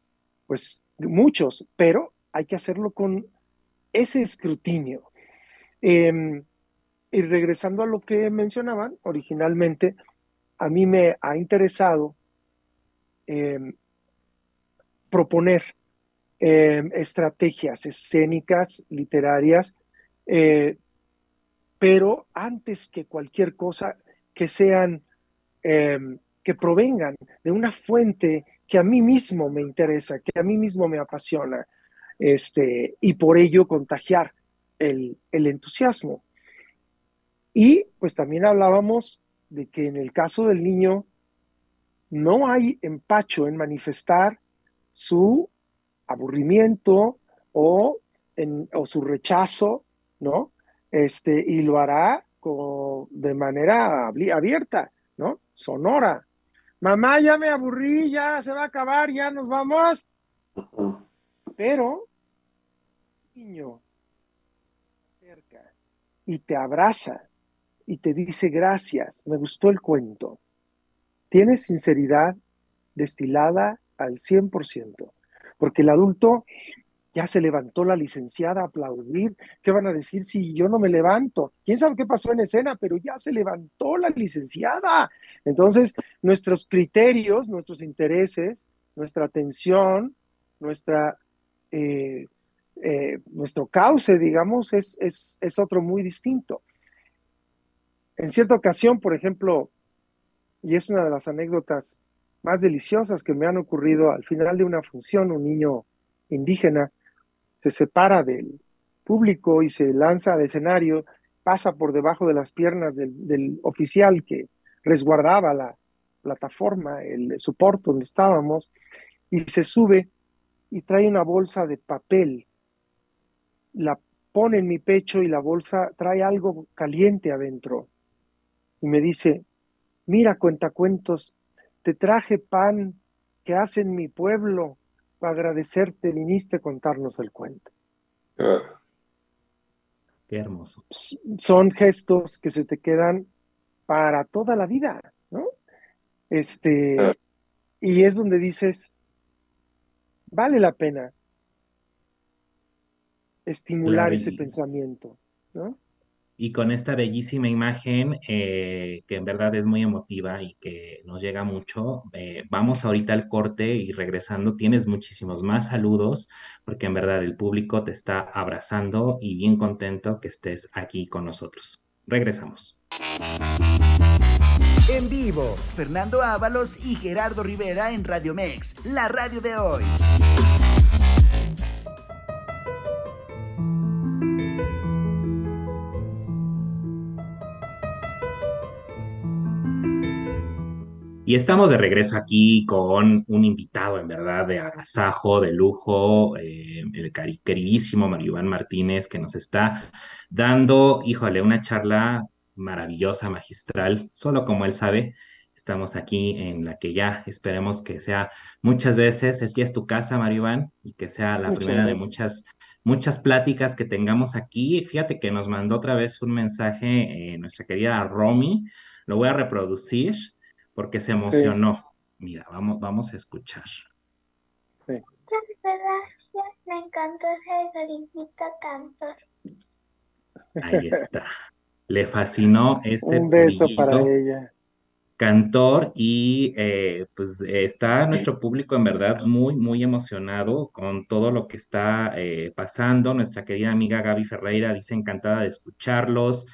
[SPEAKER 3] Pues muchos, pero hay que hacerlo con ese escrutinio. Em, y regresando a lo que mencionaban originalmente, a mí me ha interesado em, proponer em, estrategias escénicas, literarias, eh, pero antes que cualquier cosa, que sean, em, que provengan de una fuente que a mí mismo me interesa, que a mí mismo me apasiona, este, y por ello contagiar el, el entusiasmo. Y pues también hablábamos de que en el caso del niño no hay empacho en manifestar su aburrimiento o, en, o su rechazo ¿no? Este, y lo hará de manera abierta, ¿no? Sonora. Mamá, ya me aburrí, ya se va a acabar, ya nos vamos. Pero, niño, cerca y te abraza y te dice gracias, me gustó el cuento. Tienes sinceridad destilada al 100%, porque el adulto ya se levantó la licenciada a aplaudir. ¿Qué van a decir si yo no me levanto? ¿Quién sabe qué pasó en escena? Pero ya se levantó la licenciada. Entonces, nuestros criterios, nuestros intereses, nuestra atención, nuestra, eh, eh, nuestro cauce, digamos, es, es, es otro muy distinto. En cierta ocasión, por ejemplo, y es una de las anécdotas más deliciosas que me han ocurrido al final de una función, un niño indígena se separa del público y se lanza al escenario, pasa por debajo de las piernas del, oficial que resguardaba la plataforma, el soporte donde estábamos, y se sube y trae una bolsa de papel, la pone en mi pecho y la bolsa trae algo caliente adentro. Y me dice, mira cuentacuentos, te traje pan que hace en mi pueblo, para agradecerte viniste a contarnos el cuento.
[SPEAKER 2] Ah. Qué hermoso.
[SPEAKER 3] Son gestos que se te quedan para toda la vida, ¿no? Este, ah. y es donde dices, vale la pena estimular ese pensamiento, ¿no?
[SPEAKER 2] Y con esta bellísima imagen eh, que en verdad es muy emotiva y que nos llega mucho. Eh, vamos ahorita al corte y regresando tienes muchísimos más saludos porque en verdad el público te está abrazando y bien contento que estés aquí con nosotros. Regresamos.
[SPEAKER 1] En vivo, Fernando Ábalos y Gerardo Rivera en Radio Mex, la radio de hoy.
[SPEAKER 2] Y estamos de regreso aquí con un invitado, en verdad, de agasajo, de lujo, eh, el queridísimo Mario Iván Martínez, que nos está dando, híjole, una charla maravillosa, magistral, solo como él sabe. Estamos aquí en la que ya esperemos que sea muchas veces, es ya es tu casa, Mario Iván, y que sea la primera de muchas muchas pláticas que tengamos aquí. Fíjate que nos mandó otra vez un mensaje eh, nuestra querida Romy, lo voy a reproducir porque se emocionó. Mira, vamos, vamos a escuchar.
[SPEAKER 5] Muchas gracias, me encantó ese grillito cantor.
[SPEAKER 2] Ahí está. Le fascinó este
[SPEAKER 3] Un beso para ella.
[SPEAKER 2] Cantor y eh, pues está nuestro público en verdad muy, muy emocionado con todo lo que está eh, pasando. Nuestra querida amiga Gaby Ferreira dice encantada de escucharlos.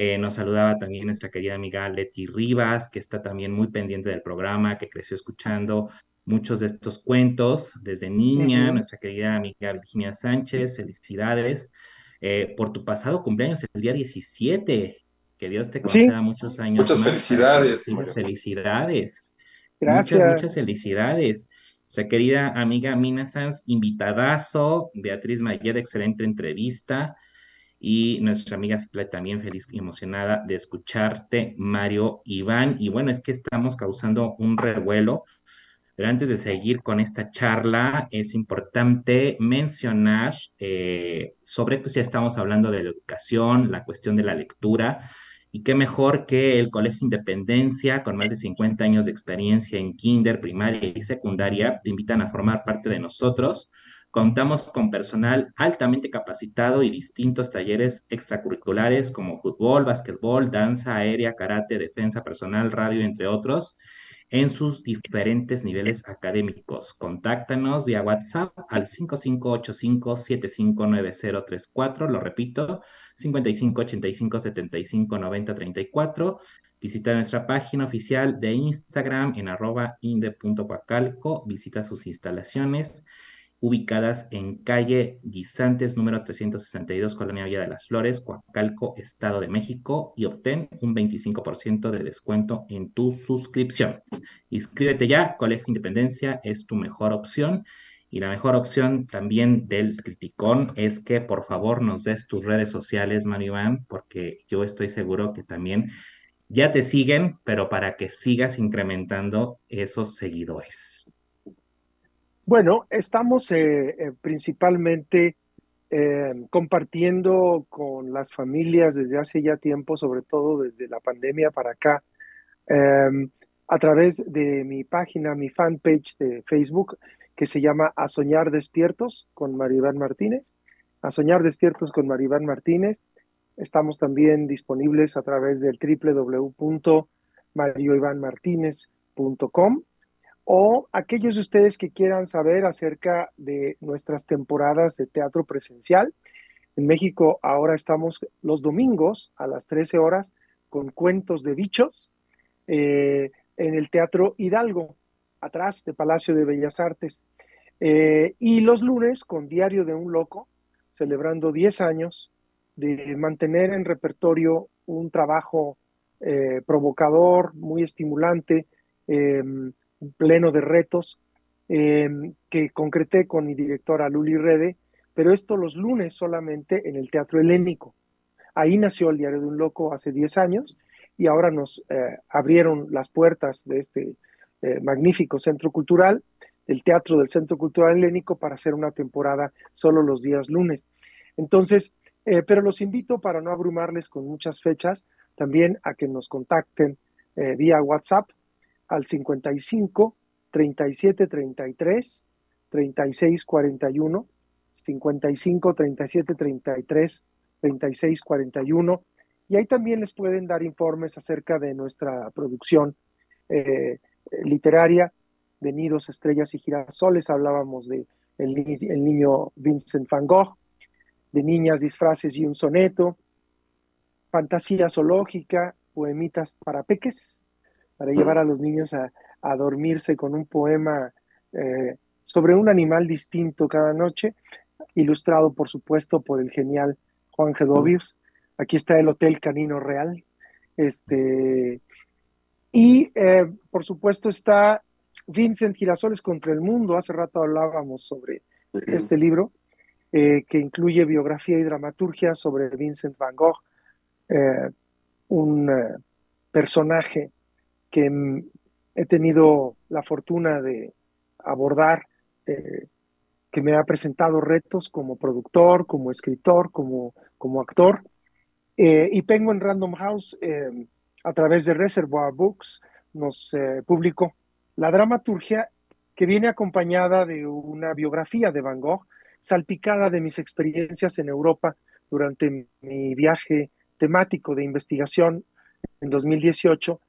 [SPEAKER 2] Eh, nos saludaba también nuestra querida amiga Leti Rivas, que está también muy pendiente del programa, que creció escuchando muchos de estos cuentos desde niña. Nuestra querida amiga Virginia Sánchez, felicidades eh, por tu pasado cumpleaños el día 17. Que Dios te conceda muchos años.
[SPEAKER 4] Muchas felicidades.
[SPEAKER 2] Muchas felicidades.
[SPEAKER 3] Gracias.
[SPEAKER 2] Muchas, muchas felicidades. Nuestra querida amiga Mina Sanz, invitadazo. Beatriz Mayed, excelente entrevista y nuestra amiga Cicla también feliz y emocionada de escucharte, Mario Iván. Y bueno, es que estamos causando un revuelo, pero antes de seguir con esta charla, es importante mencionar eh, sobre, pues ya estamos hablando de la educación, la cuestión de la lectura. Y qué mejor que el Colegio Independencia, con más de 50 años de experiencia en kinder, primaria y secundaria, te invitan a formar parte de nosotros Contamos con personal altamente capacitado y distintos talleres extracurriculares como fútbol, básquetbol, danza aérea, karate, defensa personal, radio, entre otros, en sus diferentes niveles académicos. Contáctanos vía WhatsApp al 5585-759034, lo repito, 5585-759034. Visita nuestra página oficial de Instagram en arroba inde.coacalco, visita sus instalaciones ubicadas en calle Guisantes número 362, Colonia Villa de las Flores, Coacalco, Estado de México, y obtén un 25% de descuento en tu suscripción. Inscríbete ya, Colegio Independencia es tu mejor opción. Y la mejor opción también del Criticón es que por favor nos des tus redes sociales, Maribán, porque yo estoy seguro que también ya te siguen, pero para que sigas incrementando esos seguidores.
[SPEAKER 3] Bueno, estamos principalmente compartiendo con las familias desde hace ya tiempo, sobre todo desde la pandemia para acá, a través de mi página, mi fanpage de Facebook, que se llama A Soñar Despiertos con Maribán Martínez. A Soñar Despiertos con Maribán Martínez. Estamos también disponibles a través del www.marioivanmartinez.com o aquellos de ustedes que quieran saber acerca de nuestras temporadas de teatro presencial. En México ahora estamos los domingos a las 13 horas con cuentos de bichos. Eh, en el Teatro Hidalgo, atrás de Palacio de Bellas Artes. Eh, y los lunes con Diario de un Loco, celebrando 10 años de mantener en repertorio un trabajo eh, provocador, muy estimulante, em, pleno de retos, em, que concreté con mi directora Luli Rede, pero esto los lunes solamente en el Teatro Helénico. Ahí nació el Diario de un Loco hace 10 años y ahora nos eh, abrieron las puertas de este eh, magnífico centro cultural, el Teatro del Centro Cultural Helénico, para hacer una temporada solo los días lunes. Entonces, eh, pero los invito para no abrumarles con muchas fechas, también a que nos contacten vía WhatsApp al 55 37 33 36 41 55 37 33 36 41 y ahí también les pueden dar informes acerca de nuestra producción eh, literaria de Nidos, Estrellas y Girasoles. Hablábamos de el, niño Vincent van Gogh, de Niñas, Disfraces y un Soneto, Fantasía Zoológica, Poemitas para Peques, para llevar a los niños a, dormirse con un poema eh, sobre un animal distinto cada noche, ilustrado por supuesto por el genial Juan Gedovius. Aquí está el Hotel Canino Real. Este, y eh, por supuesto está Vincent Girasoles contra el Mundo. Hace rato hablábamos sobre este libro, eh, que incluye biografía y dramaturgia sobre Vincent Van Gogh, un personaje que he tenido la fortuna de abordar, que me ha presentado retos como productor, como escritor, como, como actor. Eh, y Penguin Random House, eh, a través de Reservoir Books, nos eh, publicó la dramaturgia que viene acompañada de una biografía de Van Gogh, salpicada de mis experiencias en Europa durante mi viaje temático de investigación en 2018,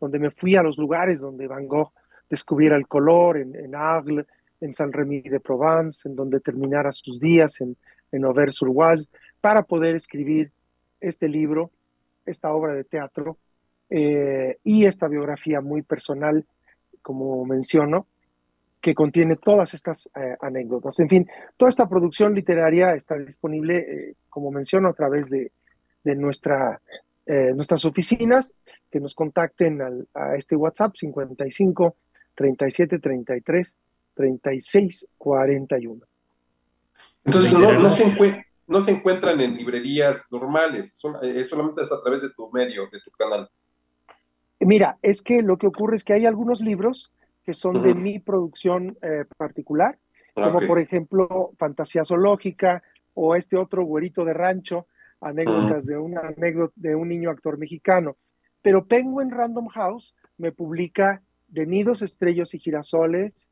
[SPEAKER 3] donde me fui a los lugares donde Van Gogh descubriera el color, en, en Arles, en Saint-Rémy de Provence, en donde terminara sus días en, en Auvers-sur-Oise, para poder escribir este libro, esta obra de teatro eh, y esta biografía muy personal, como menciono, que contiene todas estas eh, anécdotas. En fin, toda esta producción literaria está disponible, eh, como menciono, a través de, nuestra, nuestras oficinas, que nos contacten a este WhatsApp 55 37 33 36 41.
[SPEAKER 4] Entonces, no, no se encuentra no se encuentran en librerías normales, eh, solamente es a través de tu medio, de tu canal.
[SPEAKER 3] Mira, es que lo que ocurre es que hay algunos libros que son de mi producción eh, particular, como por ejemplo Fantasía Zoológica o este otro güerito de rancho, anécdotas de, una anécdota de un niño actor mexicano. Pero Penguin Random House me publica de nidos, estrellas y girasoles,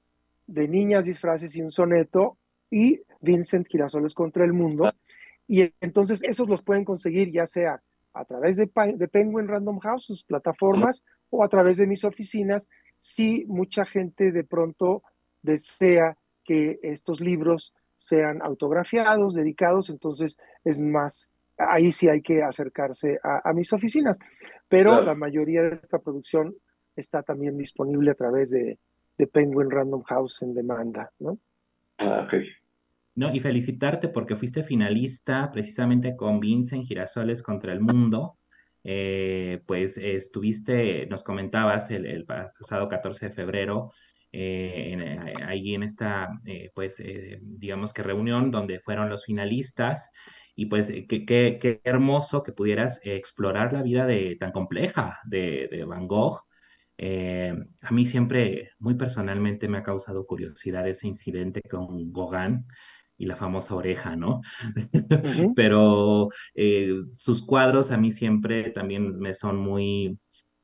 [SPEAKER 3] de niñas, disfraces y un soneto, y Vincent Girasoles contra el Mundo. Y entonces esos los pueden conseguir ya sea a través de, Penguin Random House, sus plataformas, o a través de mis oficinas, si mucha gente de pronto desea que estos libros sean autografiados, dedicados, entonces es más, ahí sí hay que acercarse a, mis oficinas. Pero la mayoría de esta producción está también disponible a través de, de Penguin Random House en demanda, ¿no?
[SPEAKER 4] Ah, ok.
[SPEAKER 2] No, y felicitarte porque fuiste finalista precisamente con Vincent Girasoles contra el mundo. Eh, pues estuviste, nos comentabas el, pasado 14 de febrero, eh, eh, ahí en esta, pues, digamos que reunión donde fueron los finalistas. Y pues qué, qué, hermoso que pudieras explorar la vida de, tan compleja de, de Van Gogh Eh, a mí siempre, muy personalmente, me ha causado curiosidad ese incidente con Gauguin y la famosa oreja, ¿no? Pero eh, sus cuadros a mí siempre también me son muy,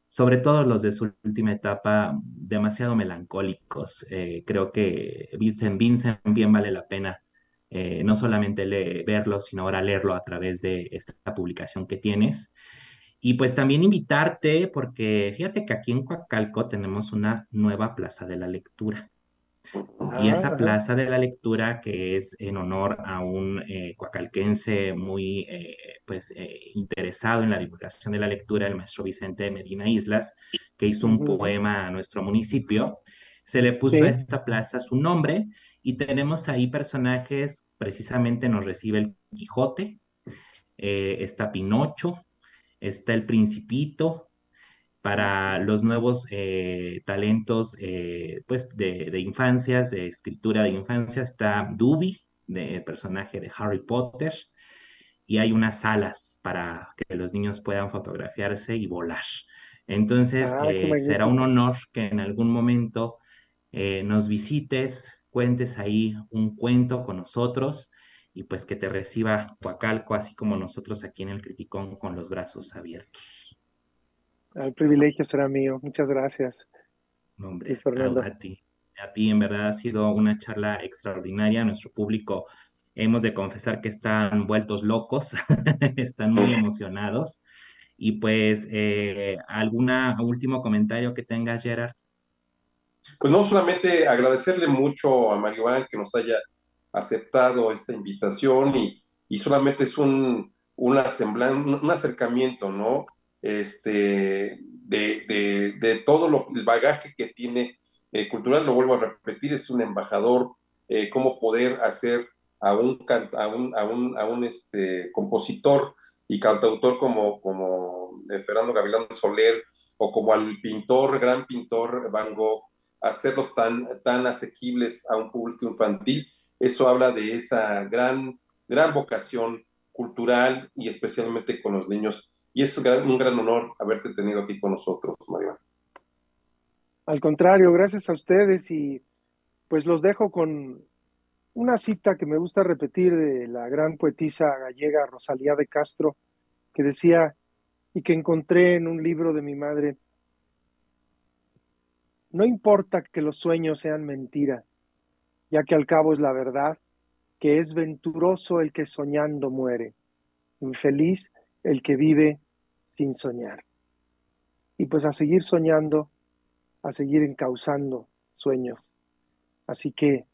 [SPEAKER 2] sobre todo los de su última etapa, demasiado melancólicos. Eh, creo que Vincent, Vincent bien vale la pena eh, no solamente verlo, sino ahora leerlo a través de esta publicación que tienes. Y pues también invitarte, porque fíjate que aquí en Coacalco tenemos una nueva plaza de la lectura. Y esa ah, plaza de la lectura que es en honor a un eh, coacalquense muy eh, pues, eh, interesado en la divulgación de la lectura, el maestro Vicente Medina Islas, que hizo un poema a nuestro municipio, se le puso a esta plaza su nombre y tenemos ahí personajes, precisamente nos recibe el Quijote, está Pinocho, está el Principito, para los nuevos eh, talentos eh, pues de, infancias, de escritura de infancia, está Duby, el personaje de Harry Potter, y hay unas salas para que los niños puedan fotografiarse y volar. Entonces, eh, será un honor que en algún momento nos visites, cuentes ahí un cuento con nosotros y pues que te reciba Coacalco, así como nosotros aquí en el Criticón con los brazos abiertos.
[SPEAKER 3] El privilegio será mío. Muchas gracias.
[SPEAKER 2] hombre, a, ti. A ti, en verdad, ha sido una charla extraordinaria. Nuestro público, hemos de confesar que están vueltos locos, están muy emocionados. Y pues, eh, ¿algún último comentario que tengas, Gerard?
[SPEAKER 4] Pues no solamente agradecerle mucho a Mario que nos haya aceptado esta invitación y, y solamente es un, una un acercamiento, ¿no? este, de, de, todo lo, el bagaje que tiene eh, cultural, lo vuelvo a repetir, es un embajador, eh, cómo poder hacer a un, a un, a un, a un este, compositor y cantautor como, como eh, Fernando Gavilán Soler o como al pintor, gran pintor Van Gogh, hacerlos tan, tan asequibles a un público infantil, eso habla de esa gran, gran vocación cultural y especialmente con los niños y es un gran honor haberte tenido aquí con nosotros, Mario.
[SPEAKER 3] Al contrario, gracias a ustedes y pues los dejo con una cita que me gusta repetir de la gran poetisa gallega Rosalía de Castro, que decía y que encontré en un libro de mi madre, no importa que los sueños sean mentira, ya que al cabo es la verdad, que es venturoso el que soñando muere, infeliz el que vive sin soñar. Y pues a seguir soñando, a seguir encauzando sueños. Así que,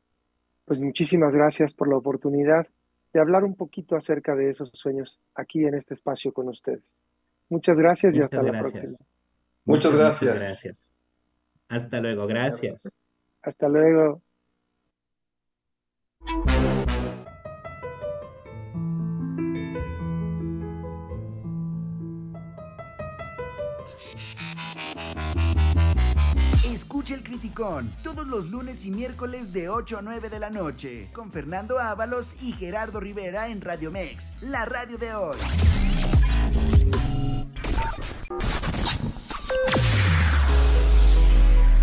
[SPEAKER 3] pues muchísimas gracias por la oportunidad de hablar un poquito acerca de esos sueños aquí en este espacio con ustedes. Muchas gracias y hasta la próxima.
[SPEAKER 4] Muchas gracias. Muchas gracias.
[SPEAKER 2] Hasta luego, gracias.
[SPEAKER 3] Hasta luego.
[SPEAKER 1] Escucha el Criticón todos los lunes y miércoles de 8 a 9 de la noche con Fernando Ábalos y Gerardo Rivera en Radio Mex, la radio de hoy.